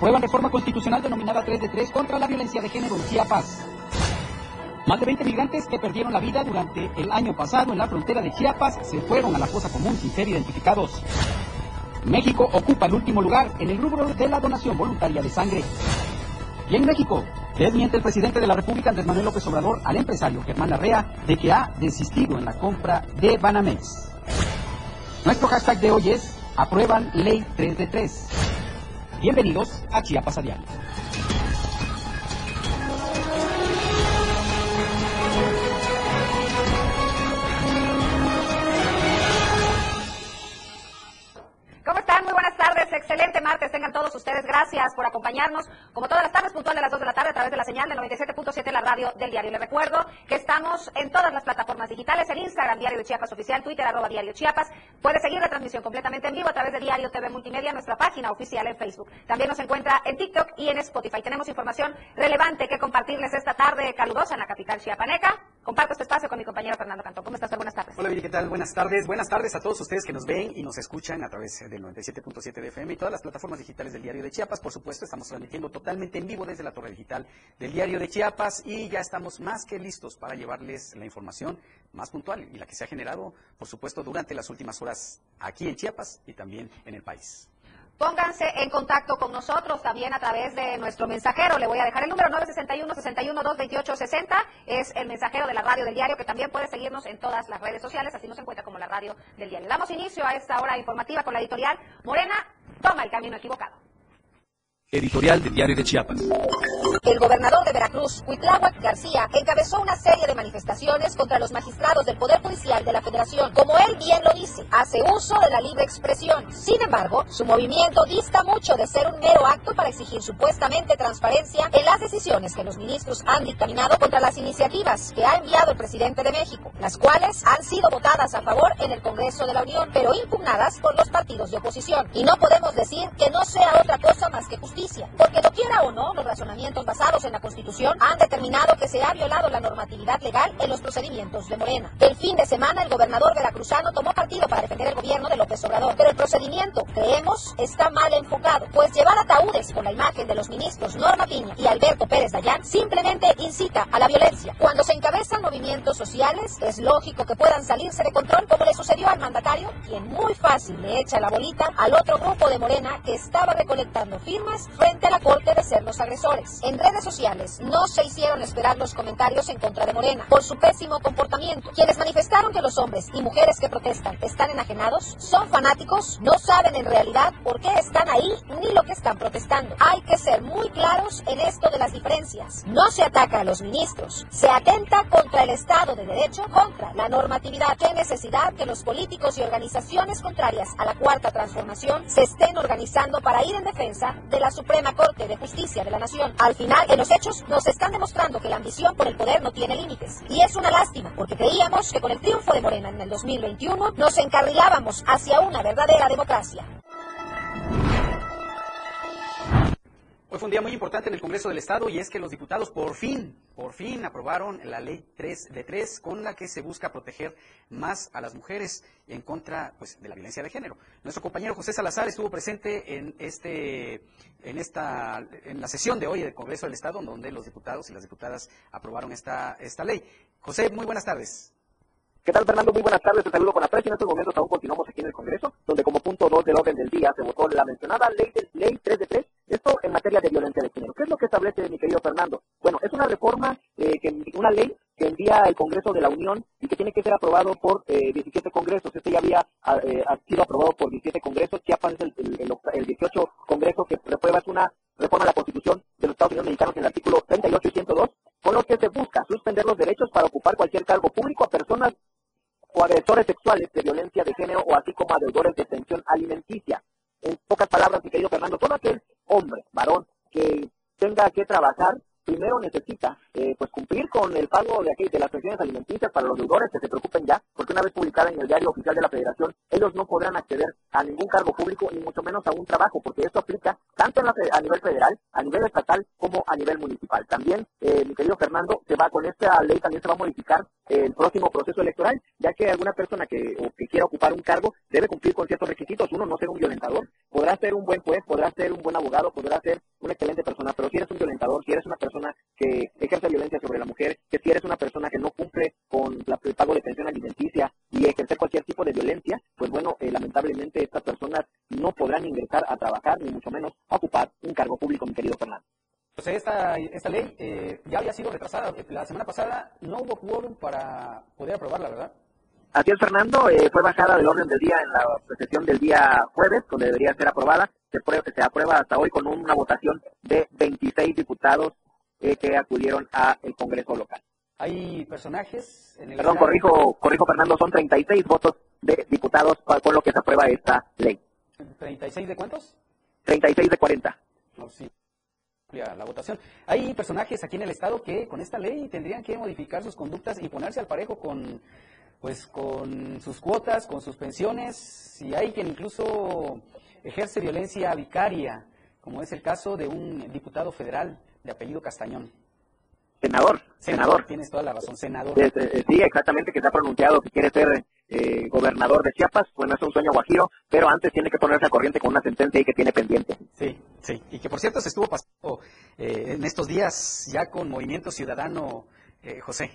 Aprueban reforma constitucional denominada 3 de 3 contra la violencia de género en Chiapas. Más de 20 migrantes que perdieron la vida durante el año pasado en la frontera de Chiapas se fueron a la fosa común sin ser identificados. México ocupa el último lugar en el rubro de la donación voluntaria de sangre. Y en México, desmiente el presidente de la República, Andrés Manuel López Obrador, al empresario Germán Larrea de que ha desistido en la compra de Banamex. Nuestro hashtag de hoy es aprueban ley 3 de 3. Bienvenidos a Chiapas a. excelente martes tengan todos ustedes. Gracias por acompañarnos, como todas las tardes, puntual de las 2 de la tarde, a través de la señal de 97.7, la radio del diario. Les recuerdo que estamos en todas las plataformas digitales, en Instagram, Diario de Chiapas Oficial, Twitter, arroba Diario Chiapas. Puede seguir la transmisión completamente en vivo a través de Diario TV Multimedia, nuestra página oficial en Facebook. También nos encuentra en TikTok y en Spotify. Tenemos información relevante que compartirles esta tarde calurosa en la capital chiapaneca. Comparto este espacio con mi compañero Fernando Cantón. ¿Cómo estás? Buenas tardes. Hola, Viri, ¿qué tal? Buenas tardes. Buenas tardes a todos ustedes que nos ven y nos escuchan a través del 97.7 de FM y todas las plataformas digitales del Diario de Chiapas. Por supuesto, estamos transmitiendo totalmente en vivo desde la torre digital del Diario de Chiapas y ya estamos más que listos para llevarles la información más puntual y la que se ha generado, por supuesto, durante las últimas horas aquí en Chiapas y también en el país. Pónganse en contacto con nosotros también a través de nuestro mensajero. Le voy a dejar el número 961-61-228-60. Es el mensajero de la radio del diario que también puede seguirnos en todas las redes sociales. Así nos encuentra como la radio del diario. Damos inicio a esta hora informativa con la editorial Morena. Toma el camino equivocado. Editorial del Diario de Chiapas. El gobernador de Veracruz, Huitláhuac García, encabezó una serie de manifestaciones contra los magistrados del Poder Judicial de la Federación. Como él bien lo dice, hace uso de la libre expresión. Sin embargo, su movimiento dista mucho de ser un mero acto para exigir supuestamente transparencia en las decisiones que los ministros han dictaminado contra las iniciativas que ha enviado el presidente de México, las cuales han sido votadas a favor en el Congreso de la Unión, pero impugnadas por los partidos de oposición. Y no podemos decir que no sea otra cosa más que justicia porque no quiera o no, los razonamientos basados en la Constitución han determinado que se ha violado la normatividad legal en los procedimientos de Morena. El fin de semana, el gobernador veracruzano tomó partido para defender el gobierno de López Obrador, pero el procedimiento, creemos, está mal enfocado, pues llevar ataúdes con la imagen de los ministros Norma Piña y Alberto Pérez Dayán simplemente incita a la violencia. Cuando se encabezan movimientos sociales, es lógico que puedan salirse de control como le sucedió al mandatario, quien muy fácil le echa la bolita al otro grupo de Morena que estaba recolectando firmas frente a la Corte de ser los agresores. En redes sociales no se hicieron esperar los comentarios en contra de Morena por su pésimo comportamiento. Quienes manifestaron que los hombres y mujeres que protestan están enajenados son fanáticos, no saben en realidad por qué están ahí ni lo que están protestando. Hay que ser muy claros en esto de las diferencias. No se ataca a los ministros, se atenta contra el Estado de Derecho, contra la normatividad. Qué necesidad que los políticos y organizaciones contrarias a la cuarta transformación se estén organizando para ir en defensa de la Suprema Corte de Justicia de la Nación. Al final, en los hechos, nos están demostrando que la ambición por el poder no tiene límites. Y es una lástima, porque creíamos que con el triunfo de Morena en el 2021 nos encarrilábamos hacia una verdadera democracia. Hoy fue un día muy importante en el Congreso del Estado y es que los diputados por fin, por fin aprobaron la ley 3 de 3 con la que se busca proteger más a las mujeres en contra pues, de la violencia de género. Nuestro compañero José Salazar estuvo presente en este en esta en la sesión de hoy del Congreso del Estado donde los diputados y las diputadas aprobaron esta esta ley. José, muy buenas tardes. ¿Qué tal, Fernando? Muy buenas tardes. Te saludo con aprecio. En estos momentos aún continuamos aquí en el Congreso, donde como punto 2 del orden del día se votó la mencionada ley, ley 3 de 3 esto en materia de violencia de género. ¿Qué es lo que establece mi querido Fernando? Bueno, es una reforma, eh, que, una ley que envía el Congreso de la Unión y que tiene que ser aprobado por eh, 17 congresos. Este ya había eh, sido aprobado por 17 congresos. Chiapas es el, el, el, 18 congreso que reprueba una reforma a la Constitución de los Estados Unidos mexicanos en el artículo 38 y 102, con lo que se busca suspender los derechos para ocupar cualquier cargo público a personas o agresores sexuales de violencia de género o así como a de pensión alimenticia. En pocas palabras, mi querido Fernando, todo aquel hombre, varón, que tenga que trabajar, primero necesita eh, pues cumplir con el pago de, aquí, de las pensiones alimenticias para los deudores que se preocupen ya, porque una vez publicada en el diario oficial de la Federación, ellos no podrán acceder a ningún cargo público ni mucho menos a un trabajo, porque esto aplica tanto a nivel federal, a nivel estatal como a nivel municipal. También, eh, mi querido Fernando, se va con esta ley también se va a modificar el próximo proceso electoral, ya que alguna persona que, que quiera ocupar un cargo debe cumplir con ciertos requisitos. Uno, no ser un violentador, podrás ser un buen juez, podrás ser un buen abogado, podrás ser una excelente persona, si eres una persona que ejerce violencia sobre la mujer, que si eres una persona que no cumple con el pago de pensión alimenticia y ejercer cualquier tipo de violencia, pues bueno, eh, lamentablemente estas personas no podrán ingresar a trabajar, ni mucho menos a ocupar un cargo público, mi querido Fernando. Pues esta, esta ley eh, ya había sido retrasada. La semana pasada no hubo quórum para poder aprobarla, ¿verdad? Así es, Fernando. Eh, fue bajada del orden del día en la sesión del día jueves, donde debería ser aprobada. Se, prueba, se aprueba hasta hoy con una votación de 26 diputados eh, que acudieron al Congreso local. Hay personajes en el Perdón, corrijo, corrijo, Fernando, son 36 votos de diputados con lo que se aprueba esta ley. ¿36 de cuántos? 36 de 40. No, sí la votación. Hay personajes aquí en el Estado que con esta ley tendrían que modificar sus conductas y ponerse al parejo con, pues, con sus cuotas, con sus pensiones, y hay quien incluso ejerce violencia vicaria, como es el caso de un diputado federal de apellido Castañón. Senador, senador. Tienes toda la razón, senador. Sí, exactamente, que se ha pronunciado que quiere ser eh, gobernador de Chiapas. Bueno, es un sueño guajiro, pero antes tiene que ponerse a corriente con una sentencia y que tiene pendiente. Sí, sí. Y que por cierto se estuvo pasando eh, en estos días ya con Movimiento Ciudadano, eh, José.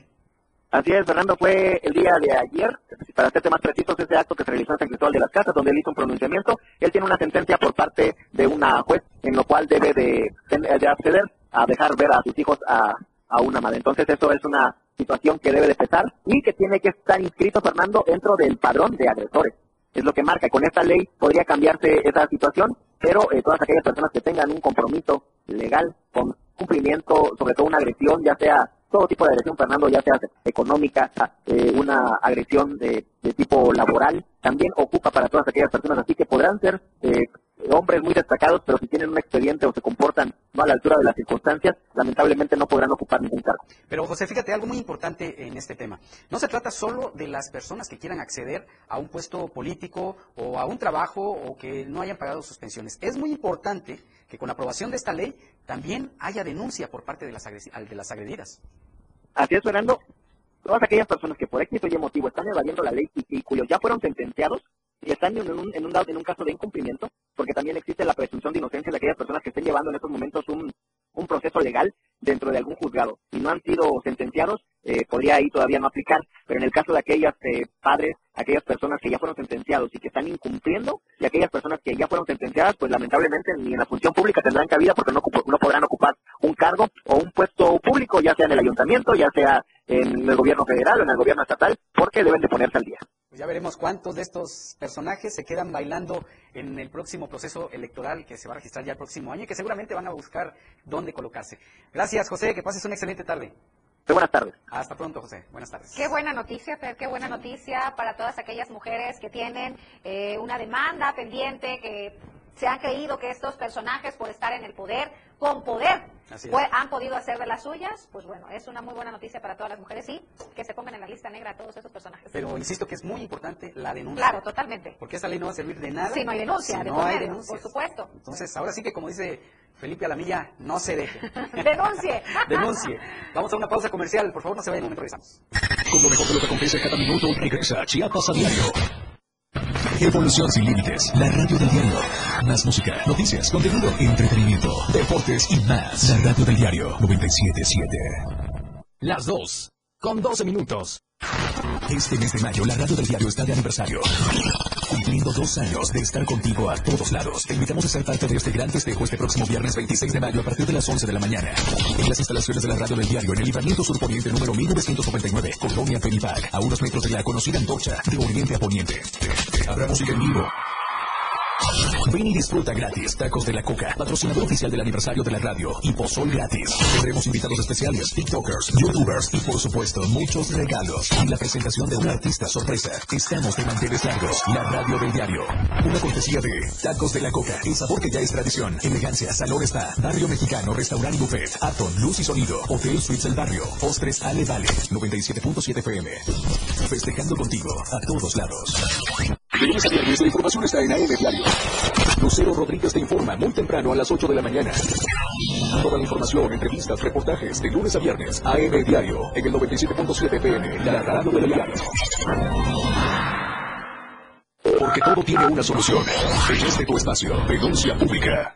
Así es, Fernando, fue el día de ayer, para hacerte más precisos, ese acto que se realizó en San Cristóbal de las Casas, donde él hizo un pronunciamiento. Él tiene una sentencia por parte de una juez, en lo cual debe de, de acceder a dejar ver a sus hijos a una madre. Entonces eso es una situación que debe de pesar y que tiene que estar inscrito, Fernando, dentro del padrón de agresores. Es lo que marca. Con esta ley podría cambiarse esa situación, pero eh, todas aquellas personas que tengan un compromiso legal con cumplimiento, sobre todo una agresión, ya sea todo tipo de agresión, Fernando, ya sea económica, eh, una agresión de, tipo laboral, también ocupa para todas aquellas personas, así que podrán ser eh, hombres muy destacados, pero si tienen un expediente o se comportan a la altura de las circunstancias, lamentablemente no podrán ocupar ningún cargo. Pero José, fíjate algo muy importante en este tema. No se trata solo de las personas que quieran acceder a un puesto político o a un trabajo o que no hayan pagado sus pensiones. Es muy importante que con la aprobación de esta ley también haya denuncia por parte de las, de las agredidas. Así es, Fernando. Todas aquellas personas que por éxito y motivo están evadiendo la ley y, cuyos ya fueron sentenciados y están en un, en, un, en un caso de incumplimiento, porque también existe la presunción de inocencia de aquellas personas que estén llevando en estos momentos un, un proceso legal dentro de algún juzgado. Si no han sido sentenciados, eh, podría ahí todavía no aplicar, pero en el caso de aquellas eh, padres, aquellas personas que ya fueron sentenciados y que están incumpliendo, y aquellas personas que ya fueron sentenciadas, pues lamentablemente ni en la función pública tendrán cabida porque no, no podrán ocupar un cargo o un puesto público, ya sea en el ayuntamiento, ya sea en el gobierno federal o en el gobierno estatal, porque deben de ponerse al día. Pues ya veremos cuántos de estos personajes se quedan bailando en el próximo proceso electoral que se va a registrar ya el próximo año y que seguramente van a buscar dónde colocarse. Gracias, José, que pases una excelente tarde. Buenas tardes. Hasta pronto, José. Buenas tardes. Qué buena noticia, Fer, qué buena noticia para todas aquellas mujeres que tienen eh, una demanda pendiente, que se han creído que estos personajes, por estar en el poder, con poder, pues, han podido hacer de las suyas, pues bueno, es una muy buena noticia para todas las mujeres y que se pongan en la lista negra a todos esos personajes. Pero insisto que es muy importante la denuncia. Claro, totalmente. Porque esa ley no va a servir de nada. Si no hay denuncia, de no hay denuncia. Por supuesto. Entonces, ahora sí que como dice Felipe Alamilla, no se deje. Denuncie. Denuncie. Vamos a una pausa comercial, por favor, no se vayan, un momento regresamos. Con lo mejor de lo que acontece cada minuto, regresa Chiapas a diario. Evolución sin límites, la radio del diario. Más música, noticias, contenido, entretenimiento, deportes y más. La radio del diario 977. Las dos, con 12 minutos. Este mes de mayo, la radio del diario está de aniversario. Cumpliendo dos años de estar contigo a todos lados. Te invitamos a ser parte de este gran festejo este próximo viernes 26 de mayo a partir de las 11 de la mañana. En las instalaciones de la radio del diario, en el libramiento surponiente número 1999, Colonia Peripac, a unos metros de la conocida antorcha de oriente a poniente. Habrá música en vivo Ven y disfruta gratis. Tacos de la Coca, patrocinador oficial del aniversario de la radio. Y pozol gratis. Tendremos invitados especiales, TikTokers, YouTubers y por supuesto muchos regalos. Y la presentación de un artista sorpresa. Estamos de manteles largos. La radio del diario. Una cortesía de Tacos de la Coca. El sabor que ya es tradición. Elegancia, salón está. Barrio Mexicano, Restaurant y Buffet. Aton, Luz y Sonido. Hotel Suites El Barrio. Postres Ale Vale. 97.7 FM. Festejando contigo a todos lados. De lunes a viernes la información está en AM Diario. Lucero Rodríguez te informa muy temprano a las 8 de la mañana. Toda la información, entrevistas, reportajes de lunes a viernes. AM Diario en el 97.7 PM. La radio del diario. porque todo tiene una solución. En este tu espacio, denuncia pública.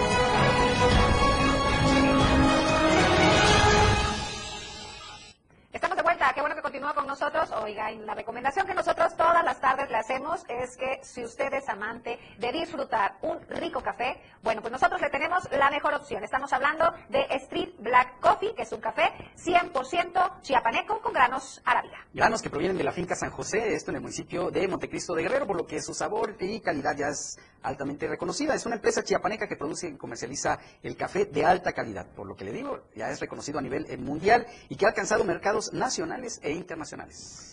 nosotros. Oigan, la recomendación que nosotros todas las tardes le hacemos es que si usted es amante de disfrutar un rico café, bueno, pues nosotros le tenemos la mejor opción. Estamos hablando de Street Black Coffee, que es un café 100% chiapaneco con granos arábiga. Granos que provienen de la finca San José, esto en el municipio de Montecristo de Guerrero, por lo que su sabor y calidad ya es altamente reconocida. Es una empresa chiapaneca que produce y comercializa el café de alta calidad, por lo que le digo, ya es reconocido a nivel eh, mundial y que ha alcanzado mercados nacionales e internacionales.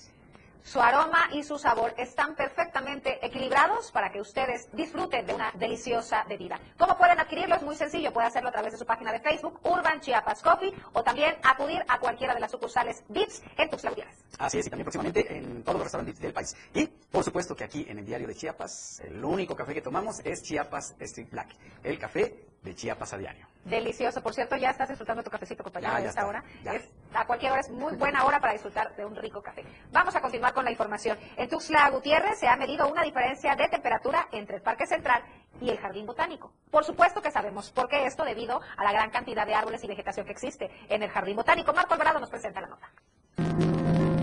Su aroma y su sabor están perfectamente equilibrados para que ustedes disfruten de una deliciosa bebida. ¿Cómo pueden adquirirlo? Es muy sencillo. Puede hacerlo a través de su página de Facebook, Urban Chiapas Coffee, o también acudir a cualquiera de las sucursales VIPS en Tuxtla Gutiérrez. Así es, y también próximamente en todos los restaurantes del país. Y, por supuesto, que aquí en el diario de Chiapas, el único café que tomamos es Chiapas Street Black, el café de Chiapas a diario. Delicioso. Por cierto, ya estás disfrutando tu cafecito, compañero, a esta hora. ya. Es, a cualquier hora es muy buena hora para disfrutar de un rico café. Vamos a continuar con la información. En Tuxtla Gutiérrez se ha medido una diferencia de temperatura entre el Parque Central y el Jardín Botánico. Por supuesto que sabemos por qué esto debido a la gran cantidad de árboles y vegetación que existe en el Jardín Botánico. Marco Alvarado nos presenta la nota.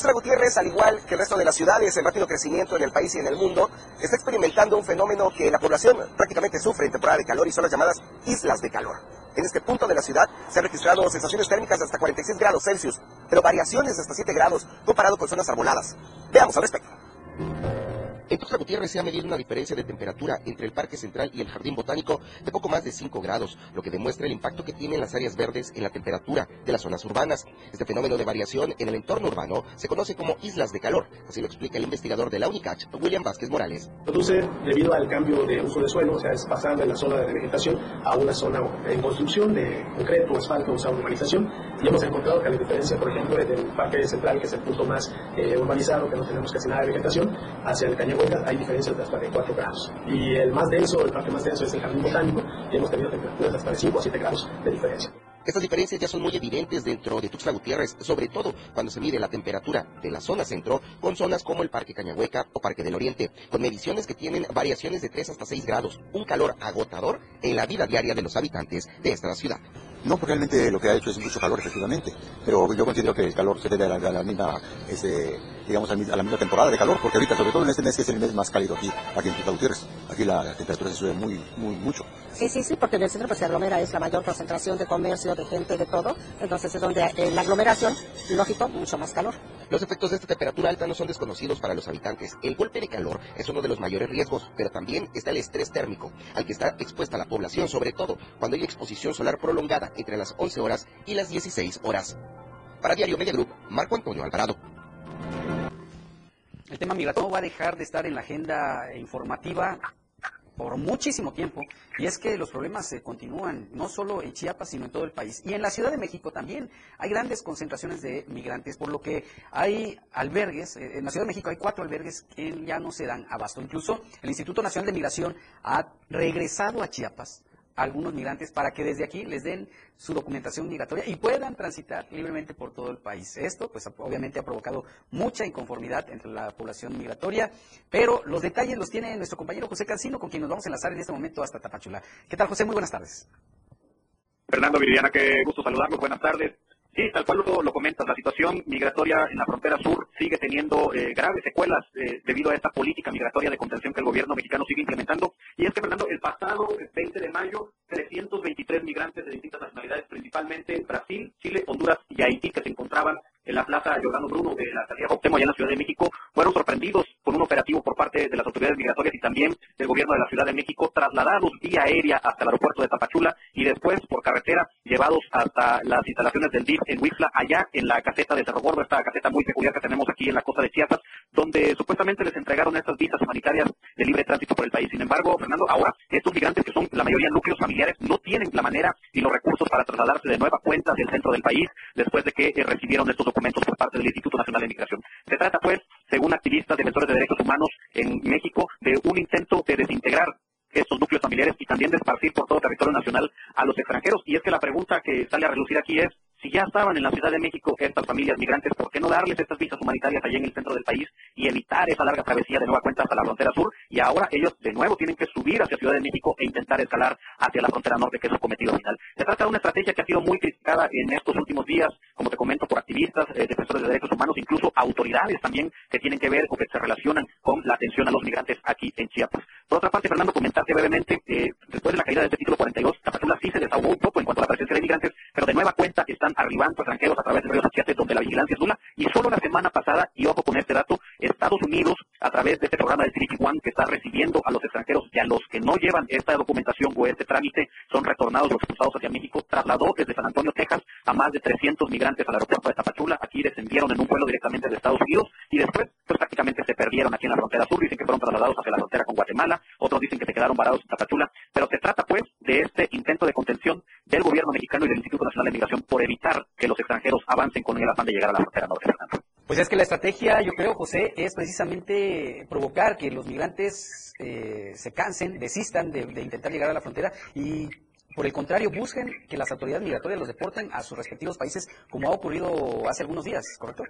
Tuxtla Gutiérrez, al igual que el resto de las ciudades en rápido crecimiento en el país y en el mundo, está experimentando un fenómeno que la población prácticamente sufre en temporada de calor y son las llamadas islas de calor. En este punto de la ciudad se han registrado sensaciones térmicas hasta 46 grados Celsius, pero variaciones hasta 7 grados comparado con zonas arboladas. Veamos al respecto. En Tuxtla Gutiérrez se ha medido una diferencia de temperatura entre el Parque Central y el Jardín Botánico de poco más de 5 grados, lo que demuestra el impacto que tienen las áreas verdes en la temperatura de las zonas urbanas. Este fenómeno de variación en el entorno urbano se conoce como islas de calor, así lo explica el investigador de la UNICACH, William Vázquez Morales. produce debido al cambio de uso de suelo, o sea, es pasar de la zona de vegetación a una zona en construcción de concreto, asfalto, o sea, urbanización. Y hemos encontrado que la diferencia, por ejemplo, del Parque Central, que es el punto más eh, urbanizado, que no tenemos casi nada de vegetación, hacia el Hay diferencias de hasta de 4 grados. Y el más denso, el parque más denso es el Jardín Botánico, y hemos tenido temperaturas hasta de 5 o 7 grados de diferencia. Estas diferencias ya son muy evidentes dentro de Tuxtla Gutiérrez, sobre todo cuando se mide la temperatura de la zona centro con zonas como el Parque Cañahueca o Parque del Oriente, con mediciones que tienen variaciones de 3 hasta 6 grados, un calor agotador en la vida diaria de los habitantes de esta ciudad. No, porque realmente lo que ha hecho es mucho calor, efectivamente. Pero yo considero que el calor se debe a la, a la misma, este, digamos, a la misma temporada de calor, porque ahorita, sobre todo en este mes, que es el mes más cálido aquí, aquí en Tuxtla Gutiérrez, aquí la temperatura se sube muy, muy, mucho. Sí, sí, sí, porque en el centro pues se aglomera, es la mayor concentración de comercio, de gente, de todo. Entonces es donde eh, la aglomeración, lógico, mucho más calor. Los efectos de esta temperatura alta no son desconocidos para los habitantes. El golpe de calor es uno de los mayores riesgos, pero también está el estrés térmico, al que está expuesta la población, sobre todo cuando hay exposición solar prolongada entre las 11 horas y las 16 horas. Para Diario Media Group, Marco Antonio Alvarado. El tema migratorio va a dejar de estar en la agenda informativa por muchísimo tiempo y es que los problemas se continúan no solo en Chiapas sino en todo el país y en la Ciudad de México también hay grandes concentraciones de migrantes por lo que hay albergues eh, en la Ciudad de México hay cuatro albergues que ya no se dan abasto incluso el Instituto Nacional de Migración ha regresado a Chiapas algunos migrantes para que desde aquí les den su documentación migratoria y puedan transitar libremente por todo el país. Esto, pues obviamente ha provocado mucha inconformidad entre la población migratoria, pero los detalles los tiene nuestro compañero José Cancino, con quien nos vamos a enlazar en este momento hasta Tapachula. ¿Qué tal, José? Muy buenas tardes. Fernando Viridiana, qué gusto saludarlos. Buenas tardes. Sí, tal cual lo, lo comentas, la situación migratoria en la frontera sur sigue teniendo eh, graves secuelas eh, debido a esta política migratoria de contención que el gobierno mexicano sigue implementando. Y es que, Fernando, el pasado 20 de mayo, 323 migrantes de distintas nacionalidades, principalmente Brasil, Chile, Honduras y Haití, que se encontraban en la Plaza Giordano Bruno de la alcaldía Cuauhtémoc, allá en la Ciudad de México, fueron sorprendidos con un operativo por parte de las autoridades migratorias y también del gobierno de la Ciudad de México, trasladados vía aérea hasta el aeropuerto de Tapachula y después por carretera llevados hasta las instalaciones del DIF en Huixla, allá en la caseta de Cerro Gordo, esta caseta muy peculiar que tenemos aquí en la costa de Chiapas, donde supuestamente les entregaron estas visas humanitarias de libre tránsito por el país. Sin embargo, Fernando, ahora estos migrantes que son la mayoría núcleos familiares no tienen la manera y los recursos para trasladarse de nueva cuenta hacia el centro del país después de que eh, recibieron estos documentos por parte del Instituto Nacional de Migración. Se trata, pues, según activistas defensores de derechos humanos en México, de un intento de desintegrar estos núcleos familiares y también de esparcir por todo territorio nacional a los extranjeros. Y es que la pregunta que sale a relucir aquí es, si ya estaban en la Ciudad de México estas familias migrantes, ¿por qué no darles estas visas humanitarias allá en el centro del país y evitar esa larga travesía de nueva cuenta hasta la frontera sur? Y ahora ellos de nuevo tienen que subir hacia Ciudad de México e intentar escalar hacia la frontera norte, que es su cometido final. Se trata de una estrategia que ha sido muy criticada en estos últimos días, como te comento, por activistas, eh, defensores de derechos humanos, incluso autoridades también que tienen que ver o que se relacionan con la atención a los migrantes aquí en Chiapas. Por otra parte, Fernando, comentarte brevemente, eh, después de la caída de este título 42, Tapachula sí se desahogó un poco en cuanto a la presencia de migrantes, pero de nueva cuenta están arribando extranjeros a través del río Sachiate, donde la vigilancia es nula. Y solo la semana pasada, y ojo con este dato, Estados Unidos, a través de este programa de Trinity One, que está recibiendo a los extranjeros y a los que no llevan esta documentación o este trámite, son retornados o expulsados hacia México, trasladó desde San Antonio, Texas, a más de 300 migrantes al aeropuerto de Tapachula. Aquí descendieron en un vuelo directamente de Estados Unidos y después, pues prácticamente se perdieron aquí en la frontera sur. Dicen que fueron trasladados hacia la frontera con Guatemala, otros dicen que se quedaron varados en Tapachula, pero se trata pues de este intento de contención del gobierno mexicano y del Instituto Nacional de Migración por evitar que los extranjeros avancen con el afán de llegar a la frontera norte. Pues es que la estrategia, yo creo, José, es precisamente provocar que los migrantes eh, se cansen, desistan de, de intentar llegar a la frontera y por el contrario, busquen que las autoridades migratorias los deporten a sus respectivos países, como ha ocurrido hace algunos días, ¿correcto?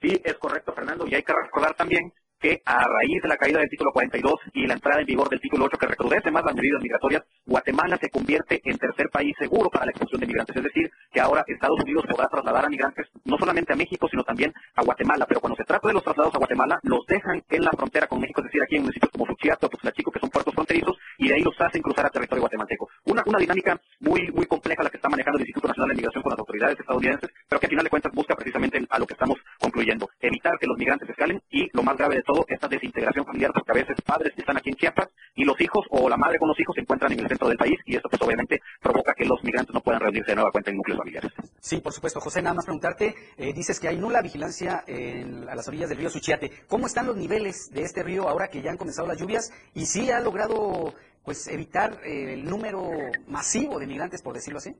Sí, es correcto, Fernando. Y hay que recordar también que a raíz de la caída del título 42 y la entrada en vigor del título 8 que recrudece más las medidas migratorias, Guatemala se convierte en tercer país seguro para la expulsión de migrantes. Es decir, que ahora Estados Unidos podrá trasladar a migrantes no solamente a México, sino también a Guatemala. Pero cuando se trata de los traslados a Guatemala, los dejan en la frontera con México, es decir, aquí en municipios como Suchiato o Chico, que son puertos fronterizos, y de ahí los hacen cruzar a territorio guatemalteco. Una, una dinámica muy, muy compleja la que está manejando el Instituto Nacional de Migración con las autoridades estadounidenses, pero que al final de cuentas busca precisamente a lo que estamos concluyendo, evitar que los migrantes escalen y, lo más grave de esta desintegración familiar, porque a veces padres están aquí en Chiapas y los hijos o la madre con los hijos se encuentran en el centro del país y esto pues obviamente provoca que los migrantes no puedan reunirse de nueva cuenta en núcleos familiares. Sí, por supuesto. José, nada más preguntarte, eh, dices que hay nula vigilancia en, a las orillas del río Suchiate. ¿Cómo están los niveles de este río ahora que ya han comenzado las lluvias y si ha logrado pues evitar eh, el número masivo de migrantes, por decirlo así?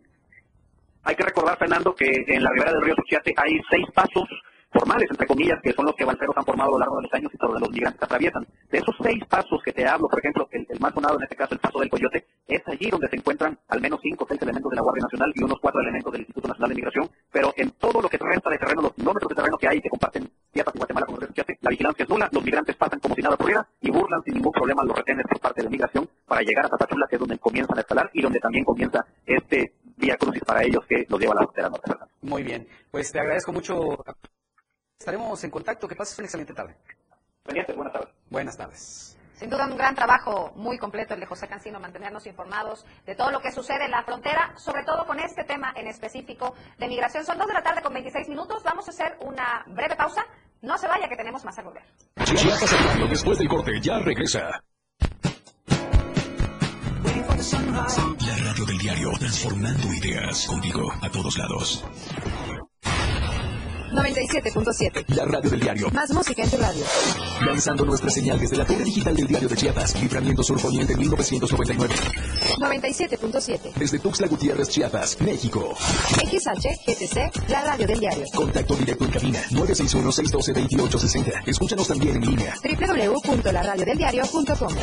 Hay que recordar, Fernando, que en la ribera del río Suchiate hay seis pasos formales, entre comillas, que son los que balseros han formado a lo largo de los años y todos los migrantes atraviesan. De esos seis pasos que te hablo, por ejemplo, el, el, más sonado en este caso, el paso del Coyote, es allí donde se encuentran al menos cinco o seis elementos de la Guardia Nacional y unos cuatro elementos del Instituto Nacional de Migración, pero en todo lo que resta de terreno, los kilómetros de terreno que hay que comparten Chiapas y Guatemala con el Chiapas, la vigilancia es nula, los migrantes pasan como si nada ocurriera y burlan sin ningún problema los retenes por parte de migración para llegar a Tapachula, que es donde comienzan a escalar y donde también comienza este vía crucis para ellos que los lleva a la frontera norte. Muy bien, pues te agradezco mucho Estaremos en contacto. Que pases una excelente tarde. buenas tardes. Buenas tardes. Sin duda un gran trabajo muy completo el de José Cancino, mantenernos informados de todo lo que sucede en la frontera, sobre todo con este tema en específico de migración. Son dos de la tarde con 26 minutos. Vamos a hacer una breve pausa. No se vaya que tenemos más a volver. Chiapas Radio, después del corte, ya regresa. La radio del diario, transformando ideas contigo a todos lados. 97.7. La radio del diario. Más música en tu radio. Lanzando nuestra señal desde la torre digital del diario de Chiapas, Libramiento Sur Poniente 1999. 97.7. Desde Tuxtla Gutiérrez, Chiapas, México. XH, GTC, la radio del diario. Contacto directo en cabina 961-612-2860. Escúchanos también en línea. www.laradiodeldiario.com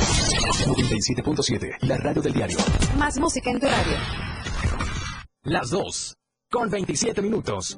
97.7. La radio del diario. Más música en tu radio. Las dos. Con 27 minutos.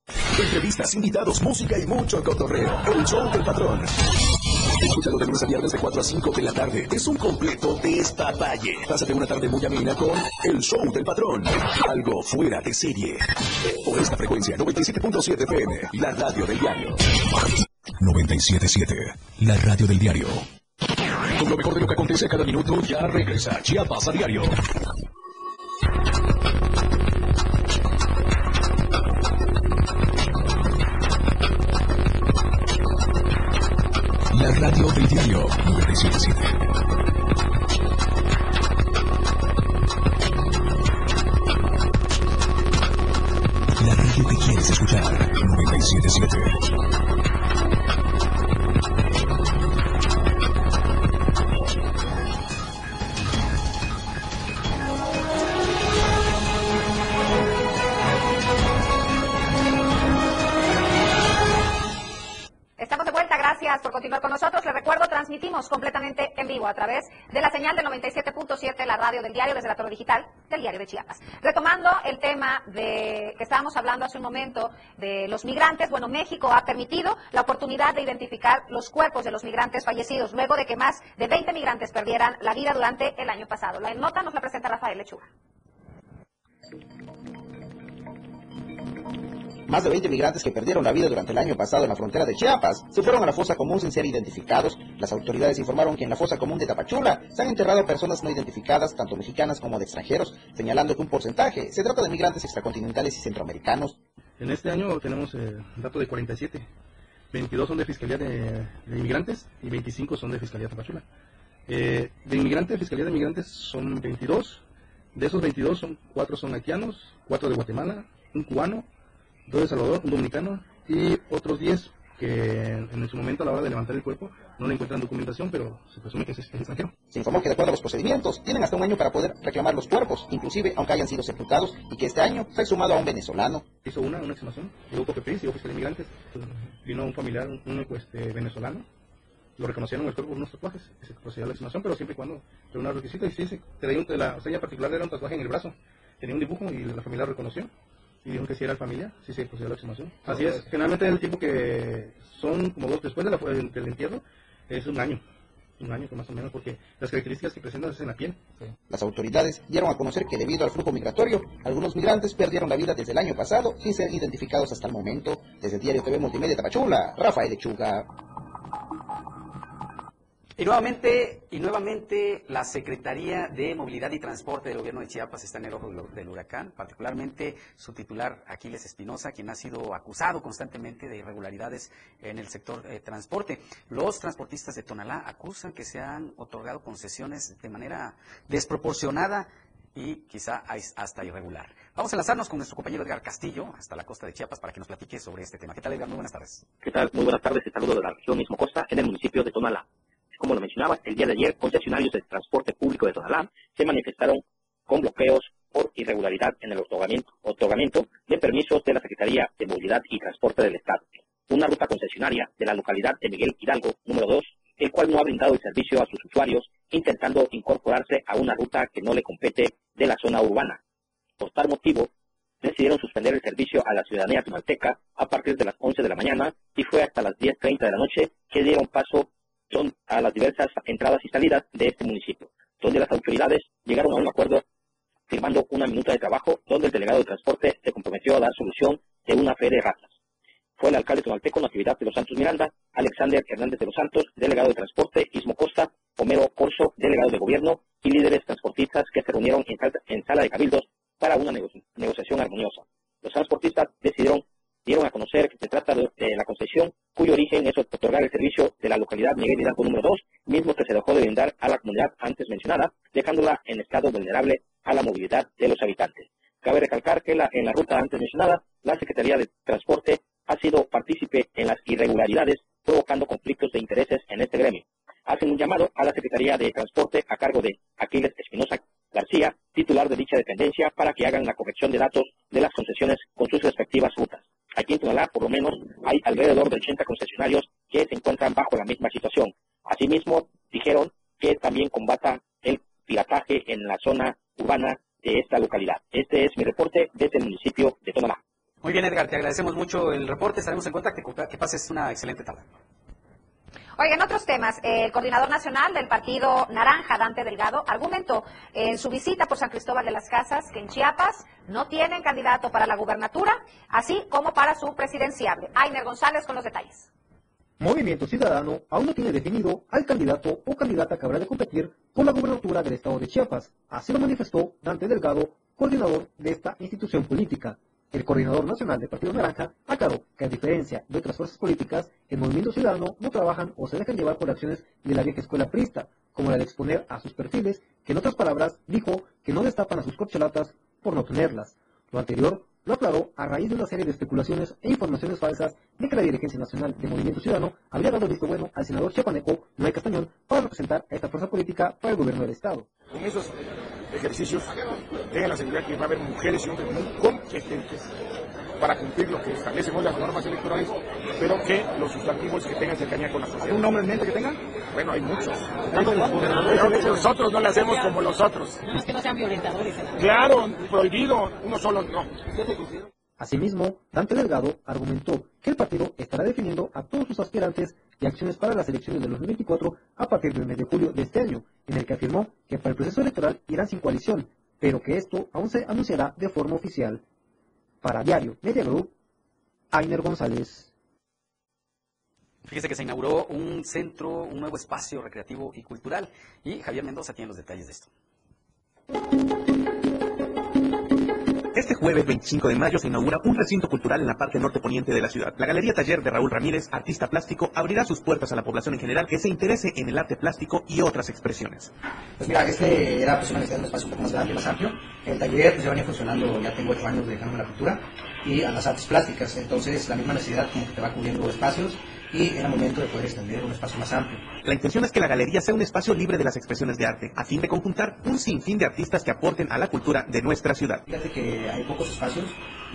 Entrevistas, invitados, música y mucho cotorreo. El show del patrón. Escúchalo de lunes a viernes de 4 a 5 de la tarde. Es un completo despapalle. Pásate una tarde muy amena con El show del patrón. Algo fuera de serie. Por esta frecuencia, 97.7 FM, la radio del diario. 97.7, la radio del diario. Con lo mejor de lo que acontece cada minuto, ya regresa Chiapas a diario. Radio diario 977. La radio que quieres escuchar 977. A través de la señal del 97.7, la radio del diario, desde la torre digital del diario de Chiapas. Retomando el tema de que estábamos hablando hace un momento de los migrantes, bueno, México ha permitido la oportunidad de identificar los cuerpos de los migrantes fallecidos luego de que más de 20 migrantes perdieran la vida durante el año pasado. La nota nos la presenta Rafael Lechuga. Más de 20 migrantes que perdieron la vida durante el año pasado en la frontera de Chiapas se fueron a la fosa común sin ser identificados. Las autoridades informaron que en la fosa común de Tapachula se han enterrado personas no identificadas, tanto mexicanas como de extranjeros, señalando que un porcentaje se trata de migrantes extracontinentales y centroamericanos. En este año tenemos eh, dato de 47. 22 son de Fiscalía de, de Inmigrantes y 25 son de Fiscalía de Tapachula. Eh, de inmigrantes, Fiscalía de Inmigrantes son 22. De esos 22, son 4 son haitianos, 4 de Guatemala, un cubano, 2 de Salvador, un dominicano y otros 10 que en su momento a la hora de levantar el cuerpo no le encuentran documentación, pero se presume que es, es extranjero. Se informó que de acuerdo a los procedimientos tienen hasta un año para poder reclamar los cuerpos, inclusive aunque hayan sido sepultados, y que este año fue sumado a un venezolano. Hizo una, una exhumación, llegó PPP, llegó Fiscalía de Inmigrantes, vino un familiar, un, un, este, venezolano, lo reconocieron el cuerpo por unos tatuajes, se procedió a la exhumación, pero siempre y cuando reúna requisitos, y sí, sí, traía un, la seña particular era un tatuaje en el brazo, tenía un dibujo y la familia lo reconoció, y dijeron que si era familia, sí se procedió a la exhumación. Así es, generalmente el tiempo que son como dos, después de la, del entierro, es un año, un año más o menos, porque las características que presentan es en la piel. Las autoridades dieron a conocer que debido al flujo migratorio, algunos migrantes perdieron la vida desde el año pasado sin ser identificados hasta el momento. Desde el diario TV Multimedia Tapachula, Rafael Lechuga. Y nuevamente, y nuevamente la Secretaría de Movilidad y Transporte del Gobierno de Chiapas está en el ojo del huracán, particularmente su titular Aquiles Espinosa, quien ha sido acusado constantemente de irregularidades en el sector eh, transporte. Los transportistas de Tonalá acusan que se han otorgado concesiones de manera desproporcionada y quizá hasta irregular. Vamos a enlazarnos con nuestro compañero Edgar Castillo hasta la costa de Chiapas para que nos platique sobre este tema. ¿Qué tal, Edgar? Muy buenas tardes. ¿Qué tal? Muy buenas tardes. Saludo de la región Mismo Costa, en el municipio de Tonalá. Como lo mencionaba, el día de ayer, concesionarios de transporte público de Tonalá se manifestaron con bloqueos por irregularidad en el otorgamiento, otorgamiento de permisos de la Secretaría de Movilidad y Transporte del Estado. Una ruta concesionaria de la localidad de Miguel Hidalgo, número 2, el cual no ha brindado el servicio a sus usuarios, intentando incorporarse a una ruta que no le compete de la zona urbana. Por tal motivo, decidieron suspender el servicio a la ciudadanía tumalteca a partir de las 11 de la mañana y fue hasta las 10.30 de la noche que dieron paso son a las diversas entradas y salidas de este municipio, donde las autoridades llegaron a un acuerdo firmando una minuta de trabajo donde el delegado de transporte se comprometió a dar solución de una fe de razas. Fue el alcalde tomalteco Natividad de los Santos Miranda, Alexander Hernández de los Santos, delegado de transporte, Ismo Costa, Homero Corso, delegado de gobierno y líderes transportistas que se reunieron en, en sala de cabildos para una nego negociación armoniosa. Los transportistas decidieron dieron a conocer que se trata de, de, la concesión cuyo origen es otorgar el servicio de la localidad Miguel Hidalgo número 2, mismo que se dejó de brindar a la comunidad antes mencionada, dejándola en estado vulnerable a la movilidad de los habitantes. Cabe recalcar que la, en la ruta antes mencionada, la Secretaría de Transporte ha sido partícipe en las irregularidades provocando conflictos de intereses en este gremio. Hacen un llamado a la Secretaría de Transporte a cargo de Aquiles Espinosa García, titular de dicha dependencia, para que hagan la corrección de datos de las concesiones con sus respectivas rutas. Aquí en Tonalá, por lo menos, hay alrededor de 80 concesionarios que se encuentran bajo la misma situación. Asimismo, dijeron que también combata el pirataje en la zona urbana de esta localidad. Este es mi reporte desde el municipio de Tonalá. Muy bien, Edgar, te agradecemos mucho el reporte. Estaremos en contacto. Que pases una excelente tarde. Oigan, otros temas, el coordinador nacional del partido Naranja, Dante Delgado, argumentó en su visita por San Cristóbal de las Casas que en Chiapas no tienen candidato para la gubernatura, así como para su presidenciable. Ainer González con los detalles. Movimiento Ciudadano aún no tiene definido al candidato o candidata que habrá de competir por la gubernatura del estado de Chiapas. Así lo manifestó Dante Delgado, coordinador de esta institución política. El coordinador nacional del Partido Naranja aclaró que a diferencia de otras fuerzas políticas, el Movimiento Ciudadano no trabajan o se dejan llevar por acciones de la vieja escuela prista, como la de exponer a sus perfiles, que en otras palabras dijo que no destapan a sus corcholatas por no tenerlas. Lo anterior lo aclaró a raíz de una serie de especulaciones e informaciones falsas de que la dirigencia nacional del Movimiento Ciudadano habría dado visto bueno al senador chiapaneco Noé Castañón para representar a esta fuerza política para el gobierno del Estado. Ejercicios, tengan la seguridad que va a haber mujeres y hombres muy competentes para cumplir lo que establecen hoy las normas electorales, pero que los sustantivos que tengan cercanía con la sociedad. ¿Un nombre en mente que tengan? Bueno, hay muchos. nosotros no le hacemos como los otros. Es que no sean violentadores. Claro, prohibido, uno solo no. Asimismo, Dante Delgado argumentó que el partido estará definiendo a todos sus aspirantes y acciones para las elecciones de 2024 a partir del mes de julio de este año, en el que afirmó que para el proceso electoral irán sin coalición, pero que esto aún se anunciará de forma oficial. Para Diario Media Group, Ainer González. Fíjese que se inauguró un centro, un nuevo espacio recreativo y cultural y Javier Mendoza tiene los detalles de esto. Este jueves 25 de mayo se inaugura un recinto cultural en la parte norte poniente de la ciudad. La Galería Taller de Raúl Ramírez, artista plástico, abrirá sus puertas a la población en general que se interese en el arte plástico y otras expresiones. Pues mira, este era pues, un espacio un poco más grande, más amplio. El taller pues, ya venía funcionando, ya tengo ocho años dedicándome a la cultura y a las artes plásticas. Entonces la misma necesidad como que te va cubriendo espacios y era momento de poder extender un espacio más amplio. La intención es que la galería sea un espacio libre de las expresiones de arte, a fin de conjuntar un sinfín de artistas que aporten a la cultura de nuestra ciudad. Fíjate que hay pocos espacios,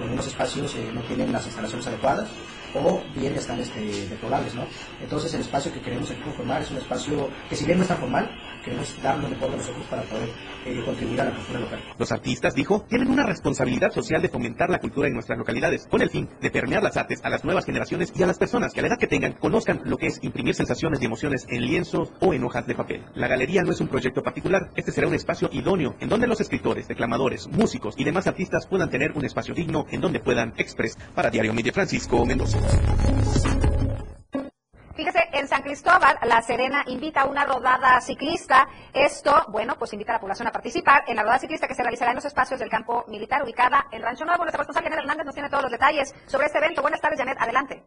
algunos espacios eh, no tienen las instalaciones adecuadas o bien están este, deplorables, ¿no? Entonces el espacio que queremos aquí conformar es un espacio que si bien no está formal, queremos darnos de a nosotros para poder eh, contribuir a la cultura local. Los artistas, dijo, tienen una responsabilidad social de fomentar la cultura en nuestras localidades, con el fin de permear las artes a las nuevas generaciones y a las personas que a la edad que tengan conozcan lo que es imprimir sensaciones y emociones en lienzos o en hojas de papel. La galería no es un proyecto particular, este será un espacio idóneo en donde los escritores, declamadores, músicos y demás artistas puedan tener un espacio digno en donde puedan expresar. Para Diario Media Francisco Mendoza. Fíjese, en San Cristóbal, La Serena invita a una rodada ciclista. Esto, bueno, pues invita a la población a participar en la rodada ciclista que se realizará en los espacios del campo militar ubicada en Rancho Nuevo. Nuestra responsable Janet Hernández nos tiene todos los detalles sobre este evento. Buenas tardes, Janet, adelante.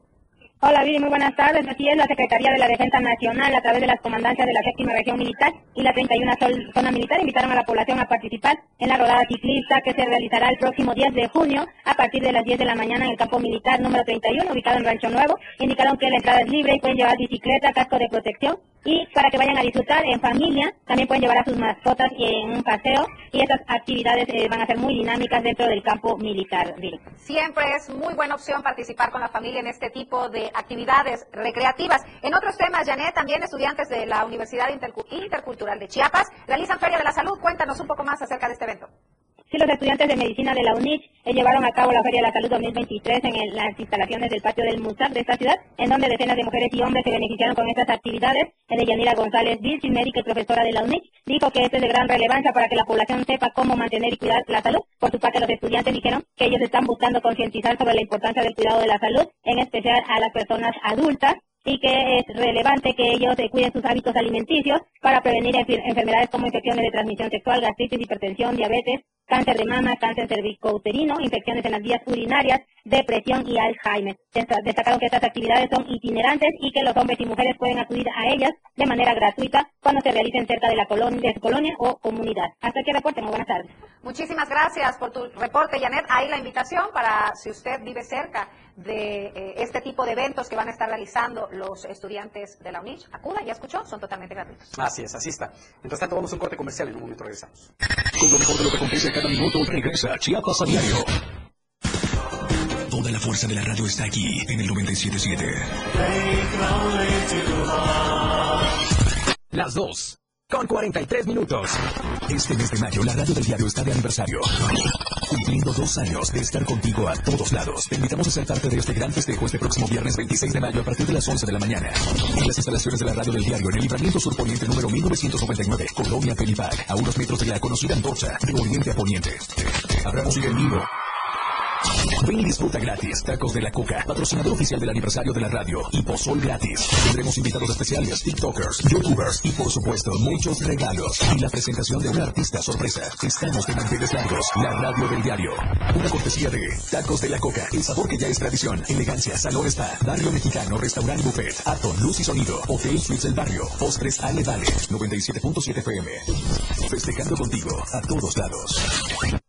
Hola, Viri, muy buenas tardes. Aquí es la Secretaría de la Defensa Nacional, a través de las comandancias de la séptima región militar y la 31 zona militar, invitaron a la población a participar en la rodada ciclista que se realizará el próximo 10 de junio a partir de las 10 de la mañana en el campo militar número 31, ubicado en Rancho Nuevo. Indicaron que la entrada es libre y pueden llevar bicicleta, casco de protección y para que vayan a disfrutar en familia, también pueden llevar a sus mascotas en un paseo y estas actividades eh, van a ser muy dinámicas dentro del campo militar. Siempre es muy buena opción participar con la familia en este tipo de actividades recreativas. En otros temas, Janet, también estudiantes de la Universidad Intercultural de Chiapas realizan Feria de la Salud. Cuéntanos un poco más acerca de este evento. Sí, los estudiantes de medicina de la UNICH eh, llevaron a cabo la Feria de la Salud 2023 en las instalaciones del patio del MUSAP de esta ciudad, en donde decenas de mujeres y hombres se beneficiaron con estas actividades. El de Yanira González Vilchis, médica y profesora de la UNICH, dijo que esto es de gran relevancia para que la población sepa cómo mantener y cuidar la salud. Por su parte, los estudiantes dijeron que ellos están buscando concientizar sobre la importancia del cuidado de la salud, en especial a las personas adultas, y que es relevante que ellos cuiden sus hábitos alimenticios para prevenir enfermedades como infecciones de transmisión sexual, gastritis, hipertensión, diabetes, cáncer de mama, cáncer cervicouterino, infecciones en las vías urinarias, depresión y Alzheimer. Destacaron que estas actividades son itinerantes y que los hombres y mujeres pueden acudir a ellas de manera gratuita cuando se realicen cerca de la colonia, de su colonia o comunidad. Hasta aquí reporte, muy buenas tardes. Muchísimas gracias por tu reporte, Janet. Ahí la invitación para si usted vive cerca de eh, este tipo de eventos que van a estar realizando los estudiantes de la UNICH. Acuda, ya escuchó, son totalmente gratuitos. Así es, así está. Mientras tanto, vamos a un corte comercial y en un momento regresamos. Con lo mejor de lo que cada minuto, regresa Chiapas a diario. Toda la fuerza de la radio está aquí en el 977. Las dos. Con 43 minutos. Este mes de mayo, la radio del diario está de aniversario. Cumpliendo dos años de estar contigo a todos lados. Te invitamos a ser parte de este gran festejo este próximo viernes 26 de mayo a partir de las 11 de la mañana. En las instalaciones de la radio del diario en el libramiento sur poniente número 1999, Colonia Felipac, a unos metros de la conocida antorcha de oriente a poniente. Habrá música en. Ven y disfruta gratis. Tacos de la Coca, patrocinador oficial del aniversario de la radio. Y pozol gratis. Tendremos invitados especiales, TikTokers, YouTubers y por supuesto muchos regalos. Y la presentación de un artista sorpresa. Estamos de manteles largos. La radio del diario. Una cortesía de Tacos de la Coca. El sabor que ya es tradición. Elegancia, salón está. Barrio Mexicano, Restaurant Buffet. Aton, Luz y Sonido. Hotel Suites del Barrio. Postres Ale Vale. 97.7 FM. Festejando contigo a todos lados.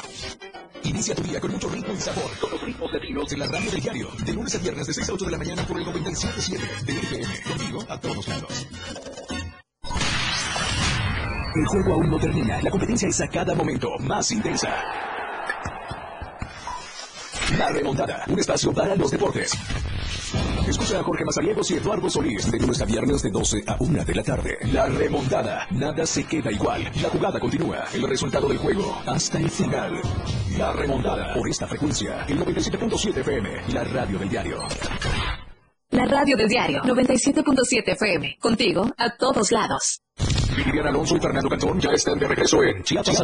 Inicia tu día con mucho ritmo y sabor. Con los ritmos latinos en la radio del diario. De lunes a viernes de 6 a 8 de la mañana por el 97.7 de FM. Contigo a todos lados. El juego aún no termina. La competencia es a cada momento más intensa. La remontada. Un espacio para los deportes. Escucha a Jorge Mazariegos y Eduardo Solís de lunes a viernes de 12 a 1 de la tarde. La remontada. Nada se queda igual. La jugada continúa. El resultado del juego hasta el final. La remontada. Por esta frecuencia. El 97.7 FM. La radio del diario. La radio del diario 97.7 FM. Contigo a todos lados. Vivian Alonso y Fernando Cantón ya están de regreso en Chiapas a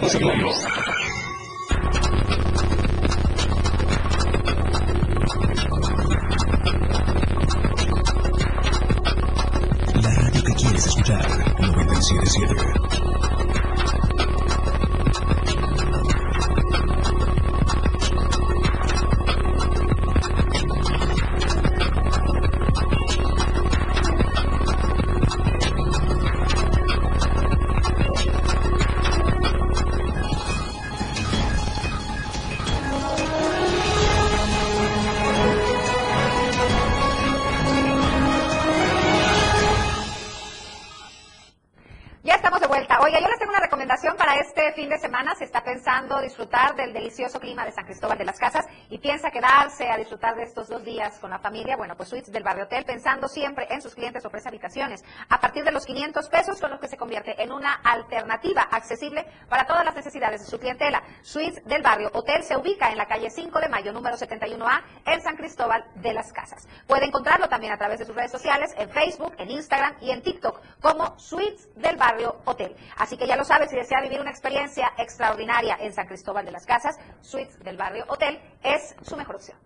del delicioso clima de San Cristóbal de las Casas y piensa quedarse a disfrutar de estos dos días con la familia. Bueno, pues Suites del Barrio Hotel, pensando siempre en sus clientes, ofrece habitaciones a partir de los 500 pesos, con lo que se convierte en una alternativa accesible para todas las necesidades de su clientela. Suites del Barrio Hotel se ubica en la calle 5 de Mayo, número 71A, en San Cristóbal de las Casas. Puede encontrarlo también a través de sus redes sociales, en Facebook, en Instagram y en TikTok, como Suites del Barrio Hotel. Así que ya lo sabes, si desea vivir una experiencia extraordinaria en San Cristóbal de las Casas, Suites del Barrio Hotel es su mejor opción.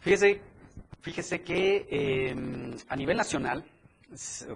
Fíjese, fíjese que eh, a nivel nacional,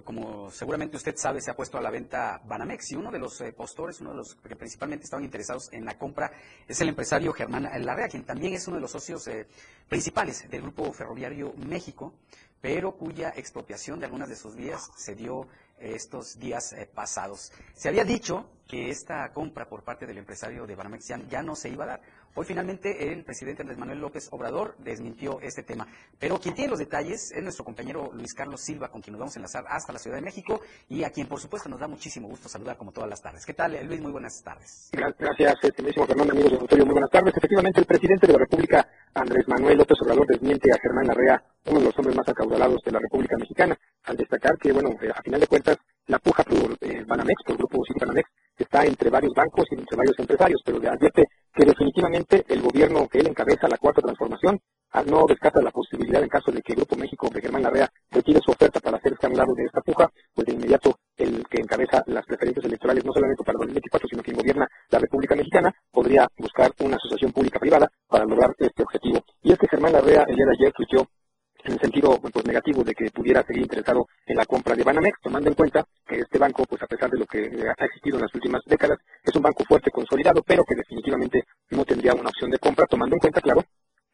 como seguramente usted sabe, se ha puesto a la venta Banamex y uno de los eh, postores, uno de los que principalmente estaban interesados en la compra, es el empresario Germán Larrea, quien también es uno de los socios eh, principales del Grupo Ferroviario México, pero cuya expropiación de algunas de sus vías se dio eh, estos días pasados. Se había dicho que esta compra por parte del empresario de Banamex ya no se iba a dar. Hoy finalmente el presidente Andrés Manuel López Obrador desmintió este tema. Pero quien tiene los detalles es nuestro compañero Luis Carlos Silva, con quien nos vamos a enlazar hasta la Ciudad de México y a quien por supuesto nos da muchísimo gusto saludar como todas las tardes. ¿Qué tal, Luis? Muy buenas tardes. Gracias, estimísimo Fernando, amigos del auditorio. Muy buenas tardes. Efectivamente, el presidente de la República, Andrés Manuel López Obrador, desmiente a Germán Larrea, uno de los hombres más acaudalados de la República Mexicana, al destacar que, bueno, eh, a final de cuentas, la puja por eh, Banamex, por el grupo City Banamex, está entre varios bancos y entre varios empresarios, pero le advierte que definitivamente el gobierno que él encabeza, la cuarta transformación, ah, no descarta la posibilidad en caso de que el Grupo México de Germán Larrea retire su oferta para ser escandalado de esta puja, pues de inmediato el que encabeza las preferencias electorales no solamente para 2024, sino quien gobierna la República Mexicana, podría buscar una asociación pública-privada para lograr este objetivo. Y es que Germán Larrea el día de ayer tuiteó en el sentido pues, negativo de que pudiera seguir interesado en la compra de Banamex, tomando en cuenta que este banco, pues a pesar de lo que ha existido en las últimas décadas, es un banco fuerte, consolidado, pero que definitivamente no tendría una opción de compra, tomando en cuenta, claro,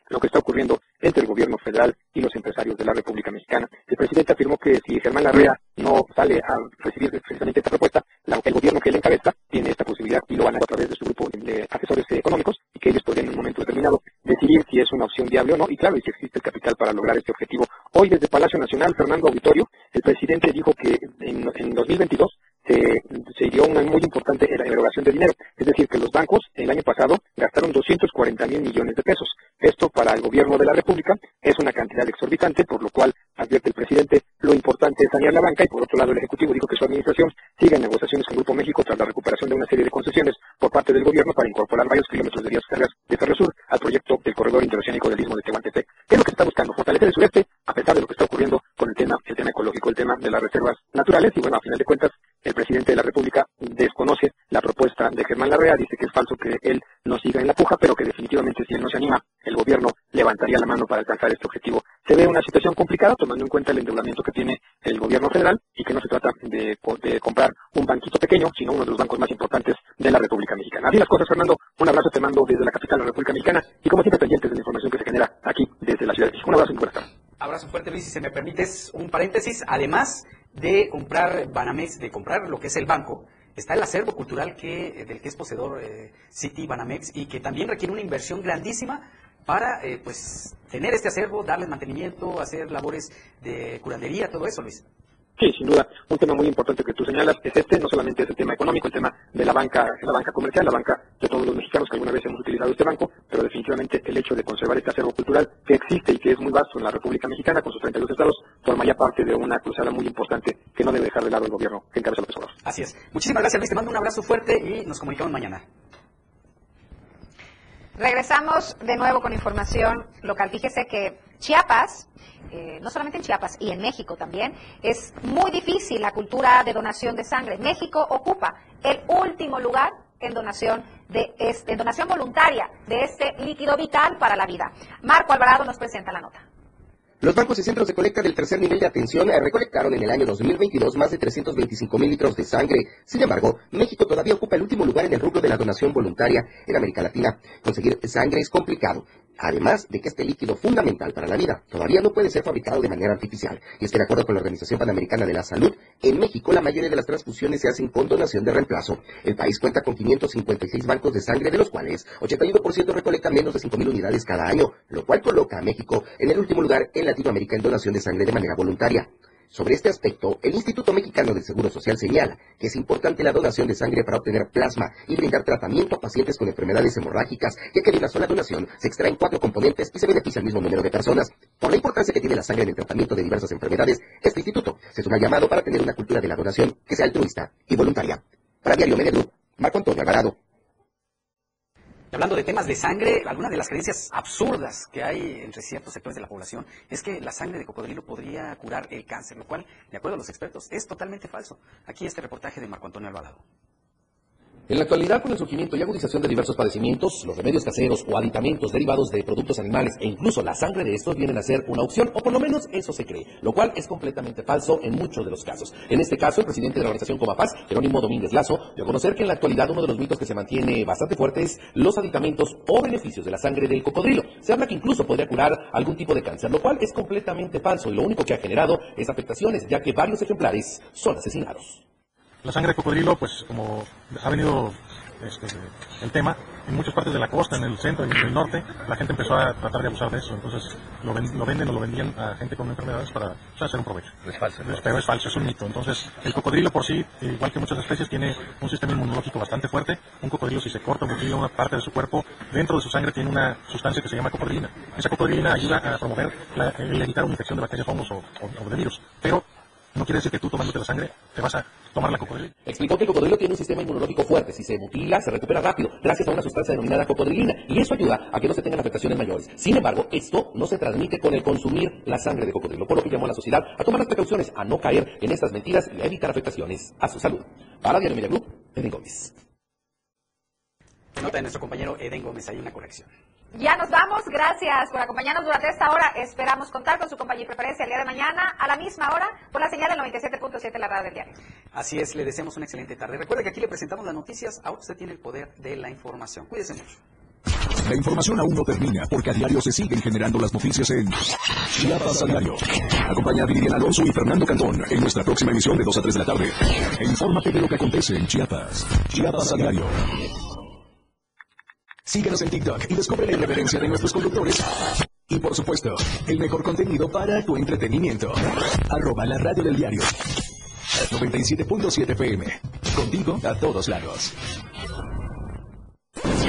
lo que está ocurriendo entre el gobierno federal y los empresarios de la República Mexicana. El presidente afirmó que si Germán Larrea no sale a recibir precisamente esta propuesta, el gobierno que él encabeza tiene esta posibilidad y lo van a a través de su grupo de asesores económicos y que ellos podrían en un momento determinado decidir si es una opción viable o no y claro, y si existe el capital para lograr este objetivo. Hoy desde Palacio Nacional, Fernando Auditorio, el presidente dijo que en, en 2022 se, se dio una muy importante erogación de dinero. Es decir, que los bancos el año pasado gastaron 240 mil millones de pesos. Esto para el gobierno de la República es una cantidad exorbitante, por lo cual advierte el presidente lo importante es sanear la banca y por otro lado el Ejecutivo dijo que su administración sigue en negociaciones con Grupo México tras la recuperación de una serie de concesiones por parte del gobierno para incorporar varios kilómetros de vías de Ferrosur al proyecto del corredor interoceánico del Istmo de Tehuantepec. ¿Qué es lo que está buscando? Fortalecer el sureste a pesar de lo que está ocurriendo con el tema, el tema ecológico, el tema de las reservas naturales y bueno, a final de cuentas el presidente de la República desconoce la propuesta de Germán Larrea, dice que es falso que él no siga en la puja, pero que definitivamente si él no se anima, el gobierno levantaría la mano para alcanzar este objetivo. Se ve una situación complicada tomando en cuenta el endeudamiento que tiene el gobierno federal y que no se trata de, comprar un banquito pequeño, sino uno de los bancos más importantes de la República Mexicana. Así las cosas, Fernando. Un abrazo te mando desde la capital de la República Mexicana y como siempre pendientes de la información que se genera aquí desde la Ciudad de México. Un abrazo y buenas tardes. Abrazo fuerte, Luis. Si se me permites un paréntesis, además de comprar Banamex, de comprar lo que es el banco, está el acervo cultural que, del que es poseedor eh, City Banamex y que también requiere una inversión grandísima para eh, pues tener este acervo, darle mantenimiento, hacer labores de curandería, todo eso, Luis. Sí, sin duda, un tema muy importante que tú señalas es este, no solamente es el tema económico, el tema de la banca, la banca comercial, la banca de todos los mexicanos que alguna vez hemos utilizado este banco, pero definitivamente el hecho de conservar este acervo cultural que existe y que es muy vasto en la República Mexicana con sus 32 estados, formaría parte de una cruzada muy importante que no debe dejar de lado el gobierno que encabeza López Obrador. Así es. Muchísimas gracias, Luis. Te mando un abrazo fuerte y nos comunicamos mañana. Regresamos de nuevo con información local. Fíjese que Chiapas, eh, no solamente en Chiapas y en México también, es muy difícil la cultura de donación de sangre. México ocupa el último lugar en donación de este, en donación voluntaria de este líquido vital para la vida. Marco Alvarado nos presenta la nota. Los bancos y centros de colecta del tercer nivel de atención recolectaron en el año 2022 más de 325 mil litros de sangre. Sin embargo, México todavía ocupa el último lugar en el rubro de la donación voluntaria en América Latina. Conseguir sangre es complicado. Además de que este líquido fundamental para la vida todavía no puede ser fabricado de manera artificial. Y es que de acuerdo con la Organización Panamericana de la Salud, en México la mayoría de las transfusiones se hacen con donación de reemplazo. El país cuenta con 556 bancos de sangre, de los cuales 81% recolecta menos de 5.000 unidades cada año, lo cual coloca a México en el último lugar en Latinoamérica en donación de sangre de manera voluntaria. Sobre este aspecto, el Instituto Mexicano del Seguro Social señala que es importante la donación de sangre para obtener plasma y brindar tratamiento a pacientes con enfermedades hemorrágicas, ya que de una sola donación se extraen cuatro componentes y se beneficia al mismo número de personas. Por la importancia que tiene la sangre en el tratamiento de diversas enfermedades, este instituto se un llamado para tener una cultura de la donación que sea altruista y voluntaria. Para Diario Media Group, Marco Antonio Alvarado. Hablando de temas de sangre, alguna de las creencias absurdas que hay entre ciertos sectores de la población es que la sangre de cocodrilo podría curar el cáncer, lo cual, de acuerdo a los expertos, es totalmente falso. Aquí este reportaje de Marco Antonio Alvarado. En la actualidad, con el surgimiento y agudización de diversos padecimientos, los remedios caseros o aditamentos derivados de productos animales e incluso la sangre de estos vienen a ser una opción, o por lo menos eso se cree, lo cual es completamente falso en muchos de los casos. En este caso, el presidente de la organización Comapaz, Jerónimo Domínguez Lazo, dio a conocer que en la actualidad uno de los mitos que se mantiene bastante fuerte es los aditamentos o beneficios de la sangre del cocodrilo. Se habla que incluso podría curar algún tipo de cáncer, lo cual es completamente falso y lo único que ha generado es afectaciones, ya que varios ejemplares son asesinados. La sangre de cocodrilo, pues como ha venido este, el tema, en muchas partes de la costa, en el centro, en el norte, la gente empezó a tratar de abusar de eso. Entonces lo, ven- lo venden o lo vendían a gente con enfermedades para o sea, hacer un provecho. Es falso. Pero es falso, es un mito. Entonces el cocodrilo por sí, igual que muchas especies, tiene un sistema inmunológico bastante fuerte. Un cocodrilo si se corta un cuchillo una parte de su cuerpo, dentro de su sangre tiene una sustancia que se llama cocodrilina. Esa cocodrilina ayuda a promover la, el evitar una infección de bacterias, hongos o, o- o de virus. Pero no quiere decir que tú tomándote la sangre te vas a tomar la cocodrilo. Explicó que el cocodrilo tiene un sistema inmunológico fuerte. Si se mutila, se recupera rápido, gracias a una sustancia denominada cocodrilina. Y eso ayuda a que no se tengan afectaciones mayores. Sin embargo, esto no se transmite con el consumir la sangre de cocodrilo, por lo que llamó a la sociedad a tomar las precauciones, a no caer en estas mentiras y a evitar afectaciones a su salud. Para Diario Media Group, Eden Gómez. Nota de nuestro compañero Eden Gómez, hay una corrección. Ya nos vamos, gracias por acompañarnos durante esta hora. Esperamos contar con su compañía y preferencia el día de mañana a la misma hora por la señal del 97.7 la radio del diario. Así es, le deseamos una excelente tarde. Recuerde que aquí le presentamos las noticias, ahora usted tiene el poder de la información. Cuídese mucho. La información aún no termina porque a diario se siguen generando las noticias en Chiapas a diario. Acompaña a Vivian Alonso y Fernando Cantón en nuestra próxima emisión de 2 a 3 de la tarde. E infórmate de lo que acontece en Chiapas. Chiapas a diario. Síguenos en TikTok y descubre la irreverencia de nuestros conductores. Y por supuesto, el mejor contenido para tu entretenimiento. Arroba la radio del diario. 97.7 PM. Contigo a todos lados.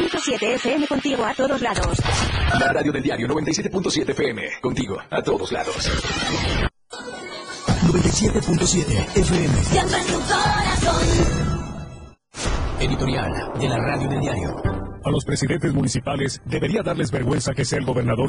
97.7 FM contigo a todos lados. La radio del diario 97.7 FM. Contigo a todos lados. 97.7 FM. Siempre en tu corazón. Editorial de la radio del diario. A los presidentes municipales debería darles vergüenza que sea el gobernador de